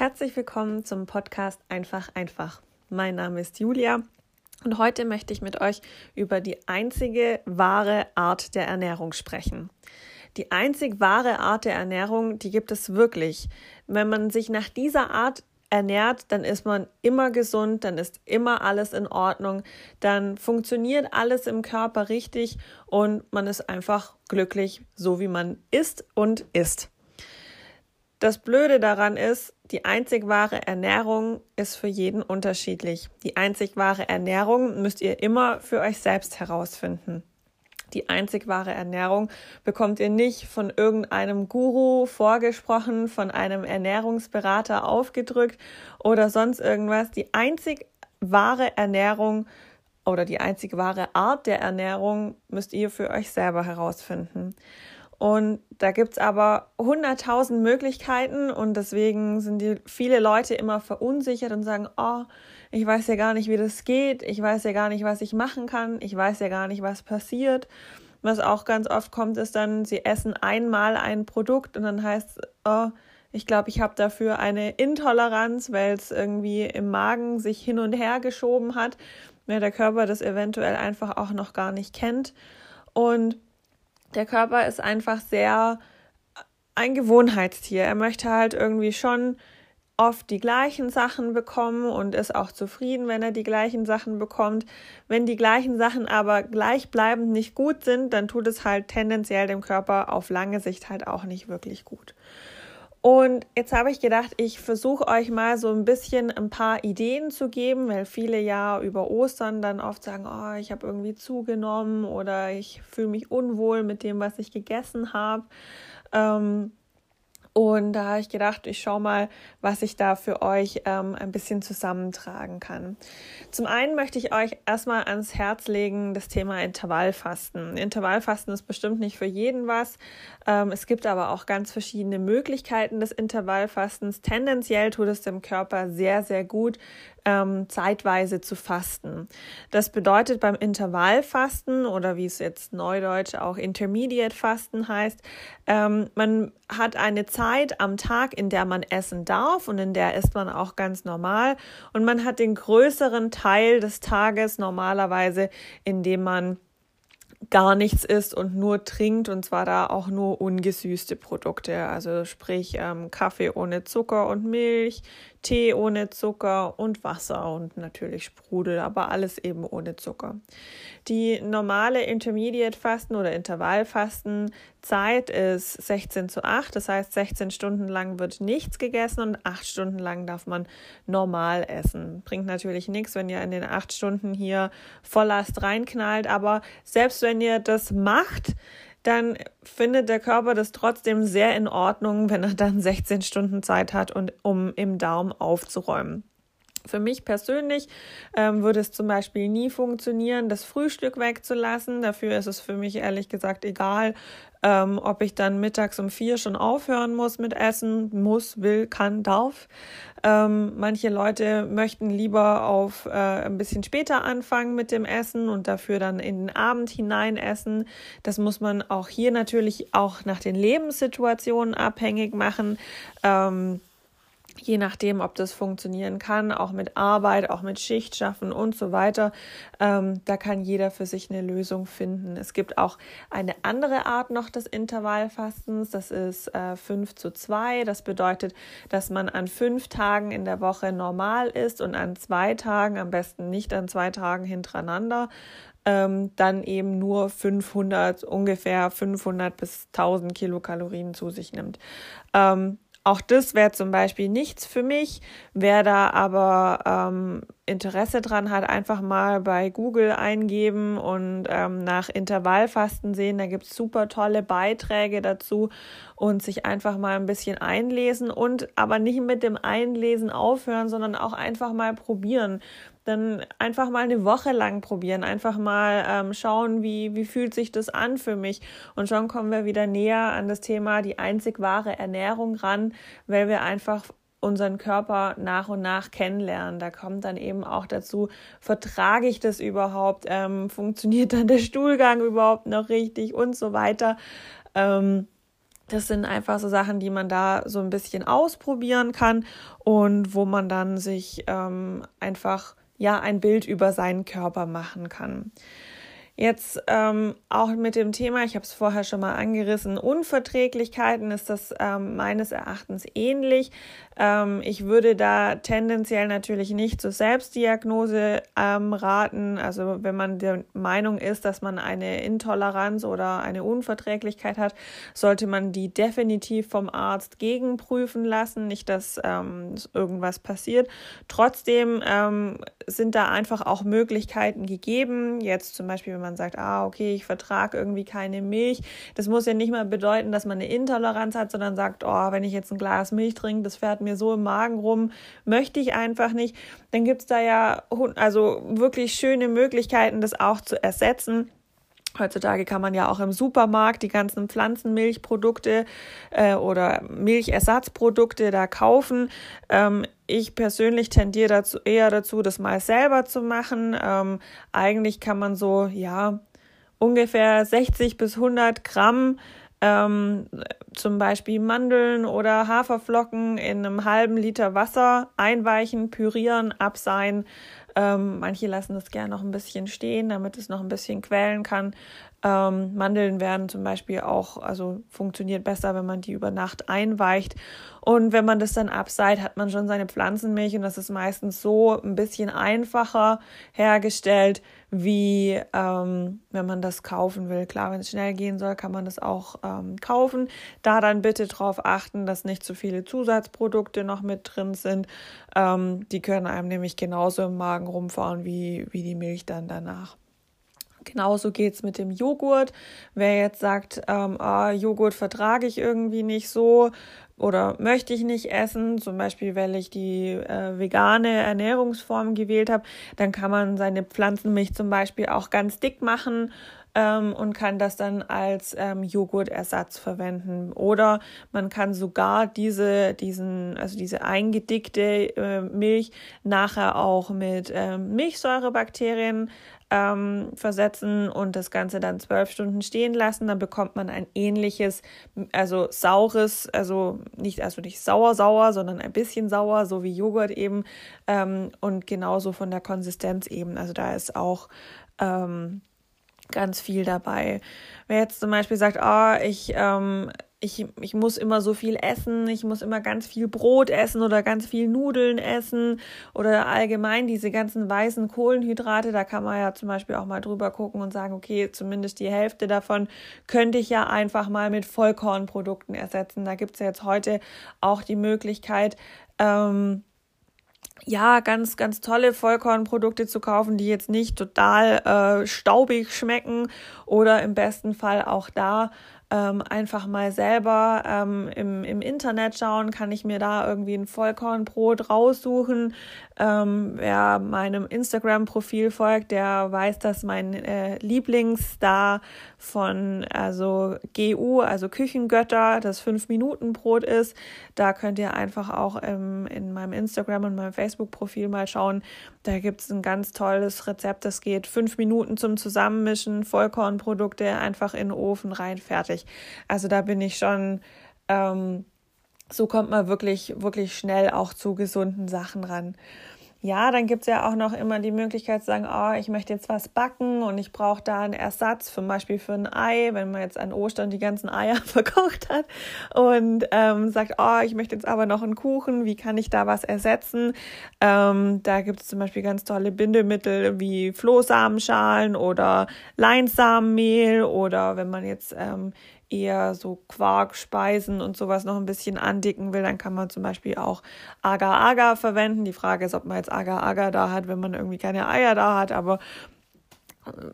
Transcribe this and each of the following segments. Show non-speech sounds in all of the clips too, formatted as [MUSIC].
Herzlich willkommen zum Podcast Einfach einfach. Mein Name ist Julia und heute möchte ich mit euch über die einzige wahre Art der Ernährung sprechen. Die einzig wahre Art der Ernährung, die gibt es wirklich. Wenn man sich nach dieser Art ernährt, dann ist man immer gesund, dann ist immer alles in Ordnung, dann funktioniert alles im Körper richtig und man ist einfach glücklich, so wie man ist und ist. Das Blöde daran ist, die einzig wahre Ernährung ist für jeden unterschiedlich. Die einzig wahre Ernährung müsst ihr immer für euch selbst herausfinden. Die einzig wahre Ernährung bekommt ihr nicht von irgendeinem Guru vorgesprochen, von einem Ernährungsberater aufgedrückt oder sonst irgendwas. Die einzig wahre Ernährung oder die einzig wahre Art der Ernährung müsst ihr für euch selber herausfinden. Und da gibt's aber hunderttausend Möglichkeiten und deswegen sind die viele Leute immer verunsichert und sagen, oh, ich weiß ja gar nicht, wie das geht, ich weiß ja gar nicht, was ich machen kann, ich weiß ja gar nicht, was passiert. Was auch ganz oft kommt, ist dann, sie essen einmal ein Produkt und dann heißt, oh, ich glaube, ich habe dafür eine Intoleranz, weil es irgendwie im Magen sich hin und her geschoben hat, weil der Körper das eventuell einfach auch noch gar nicht kennt. Und der Körper ist einfach sehr ein Gewohnheitstier. Er möchte halt irgendwie schon oft die gleichen Sachen bekommen und ist auch zufrieden, wenn er die gleichen Sachen bekommt. Wenn die gleichen Sachen aber gleichbleibend nicht gut sind, dann tut es halt tendenziell dem Körper auf lange Sicht halt auch nicht wirklich gut. Und jetzt habe ich gedacht, ich versuche euch mal so ein bisschen ein paar Ideen zu geben, weil viele ja über Ostern dann oft sagen, oh, ich habe irgendwie zugenommen oder ich fühle mich unwohl mit dem, was ich gegessen habe. Ähm, und da habe ich gedacht, ich schaue mal, was ich da für euch ähm, ein bisschen zusammentragen kann. Zum einen möchte ich euch erstmal ans Herz legen das Thema Intervallfasten. Intervallfasten ist bestimmt nicht für jeden was. Ähm, es gibt aber auch ganz verschiedene Möglichkeiten des Intervallfastens. Tendenziell tut es dem Körper sehr, sehr gut, ähm, zeitweise zu fasten. Das bedeutet beim Intervallfasten oder wie es jetzt neudeutsch auch Intermediate Fasten heißt, ähm, man hat eine Zeit am Tag, in der man essen darf und in der isst man auch ganz normal. Und man hat den größeren Teil des Tages normalerweise, in dem man gar nichts isst und nur trinkt und zwar da auch nur ungesüßte Produkte, also sprich ähm, Kaffee ohne Zucker und Milch, Tee ohne Zucker und Wasser und natürlich Sprudel, aber alles eben ohne Zucker. Die normale Intermediate Fasten oder Intervallfasten Zeit ist 16 zu 8, das heißt 16 Stunden lang wird nichts gegessen und 8 Stunden lang darf man normal essen. Bringt natürlich nichts, wenn ihr in den 8 Stunden hier Volllast reinknallt, aber selbst wenn ihr das macht, dann findet der Körper das trotzdem sehr in Ordnung, wenn er dann 16 Stunden Zeit hat, und, um im Darm aufzuräumen. Für mich persönlich ähm, würde es zum Beispiel nie funktionieren, das Frühstück wegzulassen. Dafür ist es für mich ehrlich gesagt egal, ähm, ob ich dann mittags um vier schon aufhören muss mit Essen, muss, will, kann, darf. Ähm, manche Leute möchten lieber auf äh, ein bisschen später anfangen mit dem Essen und dafür dann in den Abend hinein essen. Das muss man auch hier natürlich auch nach den Lebenssituationen abhängig machen. Ähm, je nachdem, ob das funktionieren kann, auch mit Arbeit, auch mit Schicht schaffen und so weiter. Ähm, da kann jeder für sich eine Lösung finden. Es gibt auch eine andere Art noch des Intervallfastens. Das ist äh, 5 zu 2. Das bedeutet, dass man an fünf Tagen in der Woche normal ist und an zwei Tagen, am besten nicht an zwei Tagen hintereinander, ähm, dann eben nur 500, ungefähr 500 bis 1000 Kilokalorien zu sich nimmt. Ähm, auch das wäre zum Beispiel nichts für mich. Wer da aber ähm, Interesse dran hat, einfach mal bei Google eingeben und ähm, nach Intervallfasten sehen. Da gibt es super tolle Beiträge dazu und sich einfach mal ein bisschen einlesen und aber nicht mit dem Einlesen aufhören, sondern auch einfach mal probieren dann einfach mal eine Woche lang probieren, einfach mal ähm, schauen, wie, wie fühlt sich das an für mich. Und schon kommen wir wieder näher an das Thema die einzig wahre Ernährung ran, weil wir einfach unseren Körper nach und nach kennenlernen. Da kommt dann eben auch dazu, vertrage ich das überhaupt, ähm, funktioniert dann der Stuhlgang überhaupt noch richtig und so weiter. Ähm, das sind einfach so Sachen, die man da so ein bisschen ausprobieren kann und wo man dann sich ähm, einfach ja ein Bild über seinen Körper machen kann. Jetzt ähm, auch mit dem Thema, ich habe es vorher schon mal angerissen, Unverträglichkeiten ist das ähm, meines Erachtens ähnlich. Ähm, ich würde da tendenziell natürlich nicht zur Selbstdiagnose ähm, raten. Also wenn man der Meinung ist, dass man eine Intoleranz oder eine Unverträglichkeit hat, sollte man die definitiv vom Arzt gegenprüfen lassen. Nicht, dass ähm, irgendwas passiert. Trotzdem ähm, sind da einfach auch Möglichkeiten gegeben. Jetzt zum Beispiel, wenn man sagt, ah, okay, ich vertrage irgendwie keine Milch. Das muss ja nicht mal bedeuten, dass man eine Intoleranz hat, sondern sagt, oh, wenn ich jetzt ein Glas Milch trinke, das fährt mir so im Magen rum, möchte ich einfach nicht. Dann gibt es da ja also wirklich schöne Möglichkeiten, das auch zu ersetzen. Heutzutage kann man ja auch im Supermarkt die ganzen Pflanzenmilchprodukte äh, oder Milchersatzprodukte da kaufen. Ähm, ich persönlich tendiere dazu, eher dazu, das mal selber zu machen. Ähm, eigentlich kann man so, ja, ungefähr 60 bis 100 Gramm ähm, zum Beispiel Mandeln oder Haferflocken in einem halben Liter Wasser einweichen, pürieren, abseihen ähm, manche lassen das gerne noch ein bisschen stehen, damit es noch ein bisschen quellen kann. Ähm, Mandeln werden zum Beispiel auch, also funktioniert besser, wenn man die über Nacht einweicht. Und wenn man das dann abseit, hat man schon seine Pflanzenmilch und das ist meistens so ein bisschen einfacher hergestellt, wie ähm, wenn man das kaufen will. Klar, wenn es schnell gehen soll, kann man das auch ähm, kaufen. Da dann bitte darauf achten, dass nicht zu viele Zusatzprodukte noch mit drin sind. Ähm, die können einem nämlich genauso im Magen rumfahren wie, wie die Milch dann danach. Genauso geht es mit dem Joghurt. Wer jetzt sagt, ähm, oh, Joghurt vertrage ich irgendwie nicht so oder möchte ich nicht essen, zum Beispiel weil ich die äh, vegane Ernährungsform gewählt habe, dann kann man seine Pflanzenmilch zum Beispiel auch ganz dick machen ähm, und kann das dann als ähm, Joghurtersatz verwenden. Oder man kann sogar diese, diesen, also diese eingedickte äh, Milch nachher auch mit ähm, Milchsäurebakterien ähm, versetzen und das Ganze dann zwölf Stunden stehen lassen. Dann bekommt man ein ähnliches, also saures, also nicht, also nicht sauer, sauer, sondern ein bisschen sauer, so wie Joghurt eben ähm, und genauso von der Konsistenz eben. Also da ist auch ähm, ganz viel dabei. Wer jetzt zum Beispiel sagt, oh, ich ähm, ich, ich muss immer so viel essen, ich muss immer ganz viel Brot essen oder ganz viel Nudeln essen oder allgemein diese ganzen weißen Kohlenhydrate, da kann man ja zum Beispiel auch mal drüber gucken und sagen, okay, zumindest die Hälfte davon könnte ich ja einfach mal mit Vollkornprodukten ersetzen. Da gibt es ja jetzt heute auch die Möglichkeit, ähm, ja, ganz, ganz tolle Vollkornprodukte zu kaufen, die jetzt nicht total äh, staubig schmecken oder im besten Fall auch da ähm, einfach mal selber ähm, im, im Internet schauen, kann ich mir da irgendwie ein Vollkornbrot raussuchen. Ähm, wer meinem Instagram-Profil folgt, der weiß, dass mein äh, Lieblingsstar von also GU, also Küchengötter, das 5-Minuten-Brot ist. Da könnt ihr einfach auch im, in meinem Instagram und meinem Facebook-Profil mal schauen. Da gibt es ein ganz tolles Rezept. Das geht fünf Minuten zum Zusammenmischen, Vollkornprodukte einfach in den Ofen rein, fertig. Also da bin ich schon. Ähm, so kommt man wirklich, wirklich schnell auch zu gesunden Sachen ran. Ja, dann gibt's ja auch noch immer die Möglichkeit zu sagen, oh, ich möchte jetzt was backen und ich brauche da einen Ersatz, zum Beispiel für ein Ei, wenn man jetzt an Ostern die ganzen Eier [LAUGHS] verkocht hat und ähm, sagt, oh, ich möchte jetzt aber noch einen Kuchen, wie kann ich da was ersetzen? Ähm, da gibt's zum Beispiel ganz tolle Bindemittel wie Flohsamenschalen oder Leinsamenmehl oder wenn man jetzt ähm, eher so Quarkspeisen und sowas noch ein bisschen andicken will, dann kann man zum Beispiel auch Agar-Agar verwenden. Die Frage ist, ob man jetzt Agar-Agar da hat, wenn man irgendwie keine Eier da hat, aber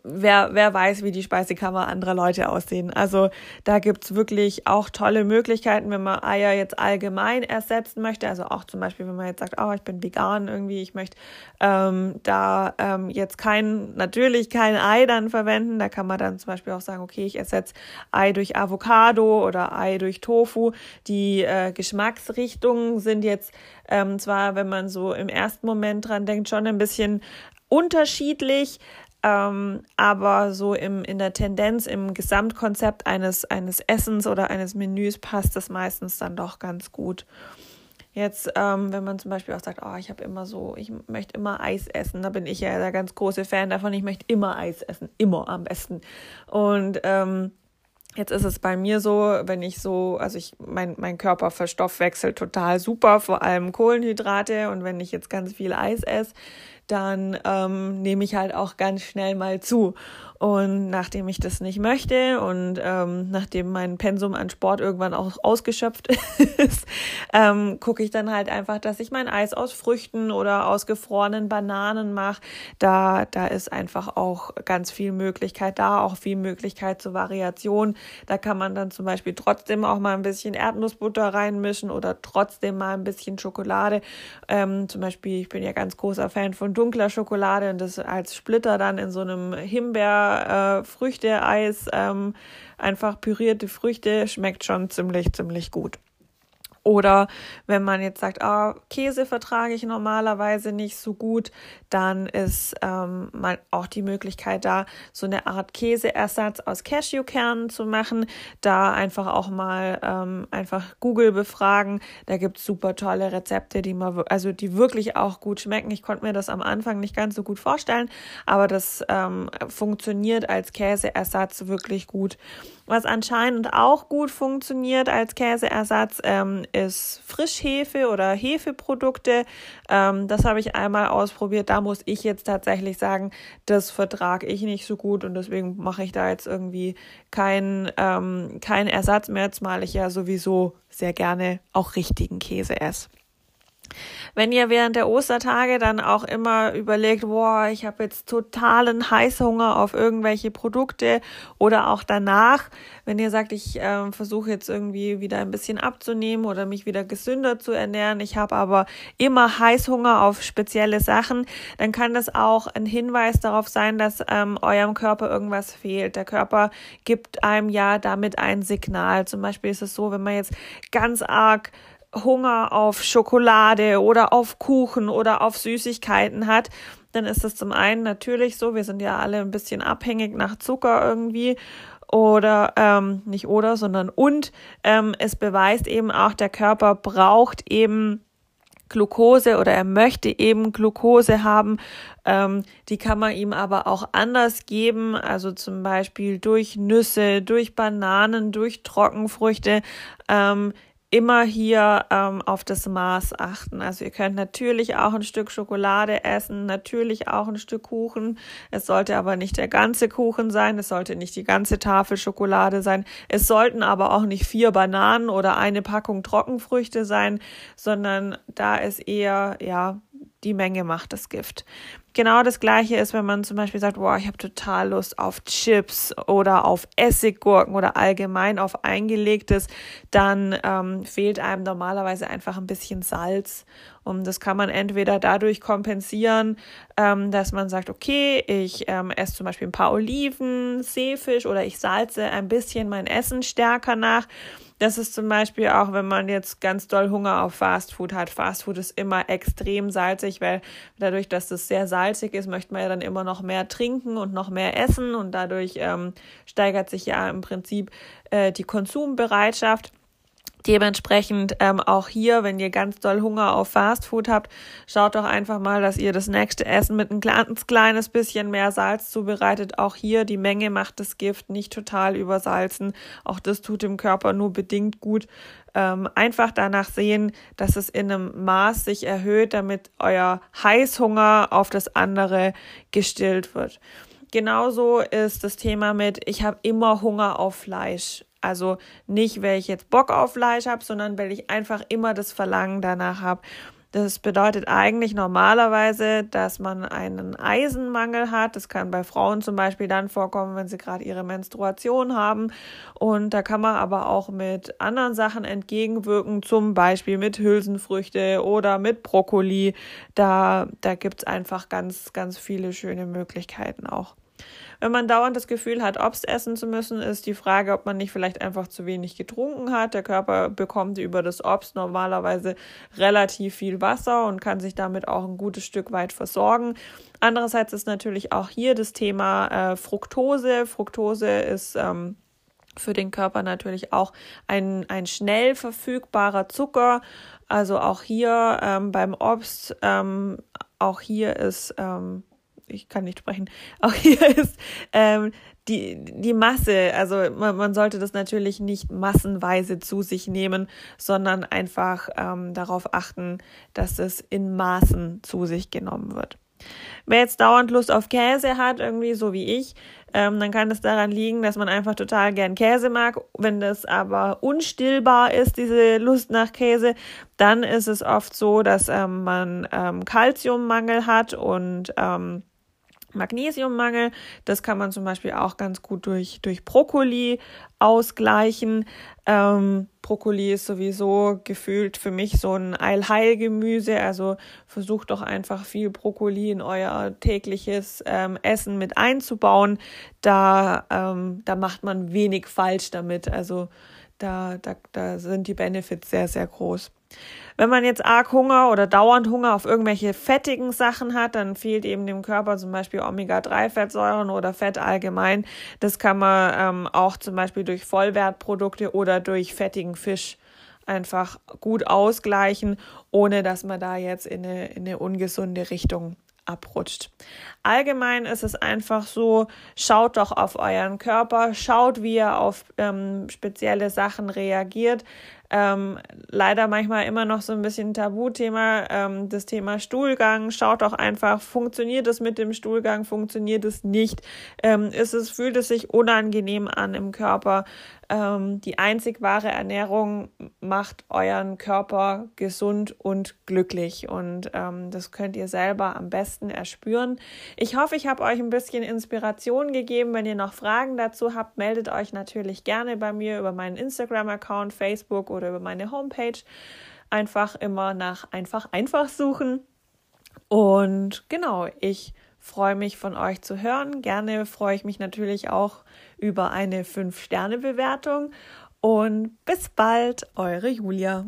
wer, wer weiß, wie die Speisekammer anderer Leute aussehen. Also da gibt's wirklich auch tolle Möglichkeiten, wenn man Eier jetzt allgemein ersetzen möchte. Also auch zum Beispiel, wenn man jetzt sagt, oh, ich bin vegan irgendwie, ich möchte ähm, da ähm, jetzt kein, natürlich kein Ei dann verwenden. Da kann man dann zum Beispiel auch sagen, okay, ich ersetze Ei durch Avocado oder Ei durch Tofu. Die äh, Geschmacksrichtungen sind jetzt ähm, zwar, wenn man so im ersten Moment dran denkt, schon ein bisschen unterschiedlich, Ähm, aber so im, in der Tendenz, im Gesamtkonzept eines, eines Essens oder eines Menüs passt das meistens dann doch ganz gut. Jetzt, ähm, wenn man zum Beispiel auch sagt, oh, ich habe immer so, ich möchte immer Eis essen, da bin ich ja der ganz große Fan davon, ich möchte immer Eis essen, immer am besten. Und ähm, Jetzt ist es bei mir so, wenn ich so, also ich, mein, mein Körper verstoffwechselt total super, vor allem Kohlenhydrate. Und wenn ich jetzt ganz viel Eis esse, dann ähm, nehme ich halt auch ganz schnell mal zu. Und nachdem ich das nicht möchte und ähm, nachdem mein Pensum an Sport irgendwann auch ausgeschöpft [LAUGHS] ist, ähm, gucke ich dann halt einfach, dass ich mein Eis aus Früchten oder aus gefrorenen Bananen mache. Da, da ist einfach auch ganz viel Möglichkeit da, auch viel Möglichkeit zur Variation. Da kann man dann zum Beispiel trotzdem auch mal ein bisschen Erdnussbutter reinmischen oder trotzdem mal ein bisschen Schokolade. Ähm, zum Beispiel, ich bin ja ganz großer Fan von dunkler Schokolade und das als Splitter dann in so einem Himbeer äh, ähm, einfach pürierte Früchte schmeckt schon ziemlich ziemlich gut. Oder wenn man jetzt sagt, ah, Käse vertrage ich normalerweise nicht so gut, dann ist ähm, man auch die Möglichkeit da, so eine Art Käseersatz aus Cashewkernen zu machen. Da einfach auch mal ähm, einfach Google befragen. Da gibt's super tolle Rezepte, die man, also die wirklich auch gut schmecken. Ich konnte mir das am Anfang nicht ganz so gut vorstellen, aber das ähm, funktioniert als Käseersatz wirklich gut. Was anscheinend auch gut funktioniert als Käseersatz, ähm, ist Frischhefe oder Hefeprodukte. Ähm, das habe ich einmal ausprobiert. Da muss ich jetzt tatsächlich sagen, das vertrage ich nicht so gut und deswegen mache ich da jetzt irgendwie keinen ähm, kein Ersatz mehr, zumal ich ja sowieso sehr gerne auch richtigen Käse esse. Wenn ihr während der Ostertage dann auch immer überlegt, boah, ich habe jetzt totalen Heißhunger auf irgendwelche Produkte oder auch danach, wenn ihr sagt, ich äh, versuche jetzt irgendwie wieder ein bisschen abzunehmen oder mich wieder gesünder zu ernähren, ich habe aber immer Heißhunger auf spezielle Sachen, dann kann das auch ein Hinweis darauf sein, dass ähm, eurem Körper irgendwas fehlt. Der Körper gibt einem ja damit ein Signal. Zum Beispiel ist es so, wenn man jetzt ganz arg Hunger auf Schokolade oder auf Kuchen oder auf Süßigkeiten hat, dann ist es zum einen natürlich so, wir sind ja alle ein bisschen abhängig nach Zucker irgendwie oder ähm, nicht oder, sondern und ähm, es beweist eben auch, der Körper braucht eben Glucose oder er möchte eben Glucose haben. Ähm, die kann man ihm aber auch anders geben, also zum Beispiel durch Nüsse, durch Bananen, durch Trockenfrüchte. Ähm, immer hier ähm, auf das Maß achten. Also ihr könnt natürlich auch ein Stück Schokolade essen, natürlich auch ein Stück Kuchen. Es sollte aber nicht der ganze Kuchen sein, es sollte nicht die ganze Tafel Schokolade sein. Es sollten aber auch nicht vier Bananen oder eine Packung Trockenfrüchte sein, sondern da ist eher, ja, die Menge macht das Gift. Genau das gleiche ist, wenn man zum Beispiel sagt, boah, ich habe total Lust auf Chips oder auf Essiggurken oder allgemein auf eingelegtes, dann ähm, fehlt einem normalerweise einfach ein bisschen Salz. Und das kann man entweder dadurch kompensieren, ähm, dass man sagt, okay, ich ähm, esse zum Beispiel ein paar Oliven, Seefisch oder ich salze ein bisschen mein Essen stärker nach. Das ist zum Beispiel auch, wenn man jetzt ganz doll Hunger auf Fastfood hat. Fastfood ist immer extrem salzig, weil dadurch, dass es sehr salzig ist, möchte man ja dann immer noch mehr trinken und noch mehr essen und dadurch ähm, steigert sich ja im Prinzip äh, die Konsumbereitschaft. Dementsprechend ähm, auch hier, wenn ihr ganz doll Hunger auf Fastfood habt, schaut doch einfach mal, dass ihr das nächste Essen mit ein ganz kleines bisschen mehr Salz zubereitet. Auch hier die Menge macht das Gift nicht total übersalzen. Auch das tut dem Körper nur bedingt gut. Ähm, einfach danach sehen, dass es in einem Maß sich erhöht, damit euer Heißhunger auf das andere gestillt wird. Genauso ist das Thema mit, ich habe immer Hunger auf Fleisch. Also nicht, weil ich jetzt Bock auf Fleisch habe, sondern weil ich einfach immer das Verlangen danach habe. Das bedeutet eigentlich normalerweise, dass man einen Eisenmangel hat. Das kann bei Frauen zum Beispiel dann vorkommen, wenn sie gerade ihre Menstruation haben. Und da kann man aber auch mit anderen Sachen entgegenwirken, zum Beispiel mit Hülsenfrüchte oder mit Brokkoli. Da, da gibt es einfach ganz, ganz viele schöne Möglichkeiten auch. Wenn man dauernd das Gefühl hat, Obst essen zu müssen, ist die Frage, ob man nicht vielleicht einfach zu wenig getrunken hat. Der Körper bekommt über das Obst normalerweise relativ viel Wasser und kann sich damit auch ein gutes Stück weit versorgen. Andererseits ist natürlich auch hier das Thema äh, Fructose. Fructose ist ähm, für den Körper natürlich auch ein, ein schnell verfügbarer Zucker. Also auch hier ähm, beim Obst, ähm, auch hier ist, ähm, ich kann nicht sprechen, [LAUGHS] auch hier ist ähm, die, die Masse, also man, man sollte das natürlich nicht massenweise zu sich nehmen, sondern einfach ähm, darauf achten, dass es in Maßen zu sich genommen wird. Wer jetzt dauernd Lust auf Käse hat, irgendwie so wie ich, ähm, dann kann es daran liegen, dass man einfach total gern Käse mag. Wenn das aber unstillbar ist, diese Lust nach Käse, dann ist es oft so, dass ähm, man ähm, Kalziummangel hat und ähm, Magnesiummangel. Das kann man zum Beispiel auch ganz gut durch, durch Brokkoli ausgleichen. Ähm, Brokkoli ist sowieso gefühlt für mich so ein Eilheilgemüse. Also versucht doch einfach viel Brokkoli in euer tägliches ähm, Essen mit einzubauen. Da, ähm, da macht man wenig falsch damit. Also da, da, da sind die Benefits sehr, sehr groß. Wenn man jetzt arg Hunger oder dauernd Hunger auf irgendwelche fettigen Sachen hat, dann fehlt eben dem Körper zum Beispiel Omega-3-Fettsäuren oder Fett allgemein. Das kann man ähm, auch zum Beispiel durch Vollwertprodukte oder durch fettigen Fisch einfach gut ausgleichen, ohne dass man da jetzt in eine, in eine ungesunde Richtung abrutscht. Allgemein ist es einfach so, schaut doch auf euren Körper, schaut, wie er auf ähm, spezielle Sachen reagiert. Ähm, leider manchmal immer noch so ein bisschen Tabuthema, ähm, das Thema Stuhlgang. Schaut doch einfach, funktioniert es mit dem Stuhlgang, funktioniert es nicht? Ähm, ist es, fühlt es sich unangenehm an im Körper? Ähm, die einzig wahre Ernährung macht euren Körper gesund und glücklich und ähm, das könnt ihr selber am besten erspüren. Ich hoffe, ich habe euch ein bisschen Inspiration gegeben. Wenn ihr noch Fragen dazu habt, meldet euch natürlich gerne bei mir über meinen Instagram-Account, Facebook oder über meine Homepage. Einfach immer nach einfach einfach suchen. Und genau, ich freue mich von euch zu hören. Gerne freue ich mich natürlich auch über eine 5-Sterne-Bewertung. Und bis bald, eure Julia.